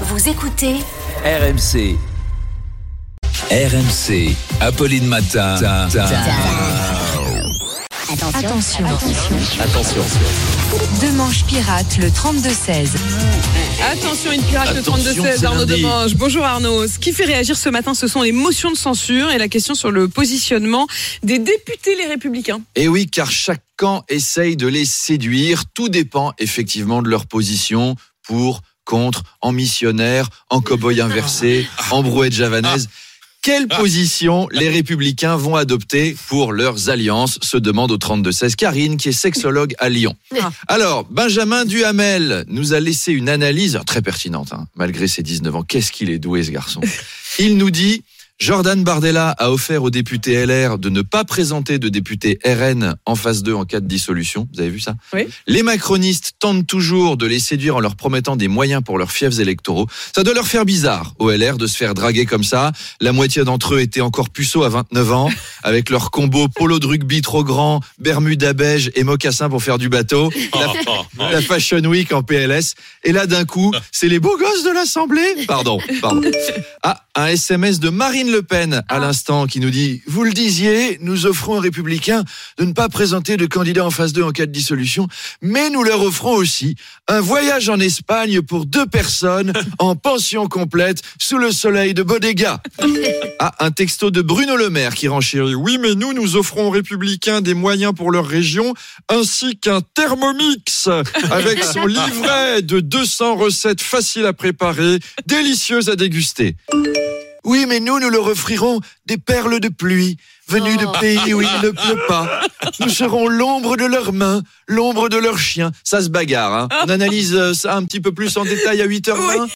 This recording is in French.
Vous écoutez RMC. RMC. Apolline Matin. Attention. Attention. Deux manches pirates, le 32-16. Attention, une pirate le Attention, 32-16, c'est Arnaud. Demange. Bonjour Arnaud. Ce qui fait réagir ce matin, ce sont les motions de censure et la question sur le positionnement des députés les républicains. Et oui, car chaque camp essaye de les séduire. Tout dépend effectivement de leur position pour, contre, en missionnaire, en cow-boy inversé, en brouette javanaise. Quelle position les républicains vont adopter pour leurs alliances se demande au 32-16 Karine, qui est sexologue à Lyon. Ah. Alors, Benjamin Duhamel nous a laissé une analyse très pertinente, hein, malgré ses 19 ans. Qu'est-ce qu'il est doué, ce garçon? Il nous dit Jordan Bardella a offert aux députés LR de ne pas présenter de députés RN en phase 2 en cas de dissolution. Vous avez vu ça Oui. Les macronistes tentent toujours de les séduire en leur promettant des moyens pour leurs fiefs électoraux. Ça doit leur faire bizarre au LR de se faire draguer comme ça. La moitié d'entre eux étaient encore puceaux à 29 ans, avec leur combo polo de rugby trop grand, bermuda beige et mocassin pour faire du bateau. La, la Fashion Week en PLS. Et là, d'un coup, c'est les beaux gosses de l'Assemblée. Pardon, pardon. Ah, un SMS de Marine Le Pen à l'instant qui nous dit Vous le disiez, nous offrons aux Républicains de ne pas présenter de candidats en phase 2 en cas de dissolution, mais nous leur offrons aussi un voyage en Espagne pour deux personnes en pension complète sous le soleil de Bodega. Ah, un texto de Bruno Le Maire qui renchérit Oui, mais nous, nous offrons aux Républicains des moyens pour leur région ainsi qu'un thermomix avec son livret de 200 recettes faciles à préparer, délicieuses à déguster. Oui, mais nous, nous leur offrirons des perles de pluie venues de pays où il ne pleut pas. Nous serons l'ombre de leurs mains, l'ombre de leurs chiens. Ça se bagarre. Hein. On analyse euh, ça un petit peu plus en détail à 8h20.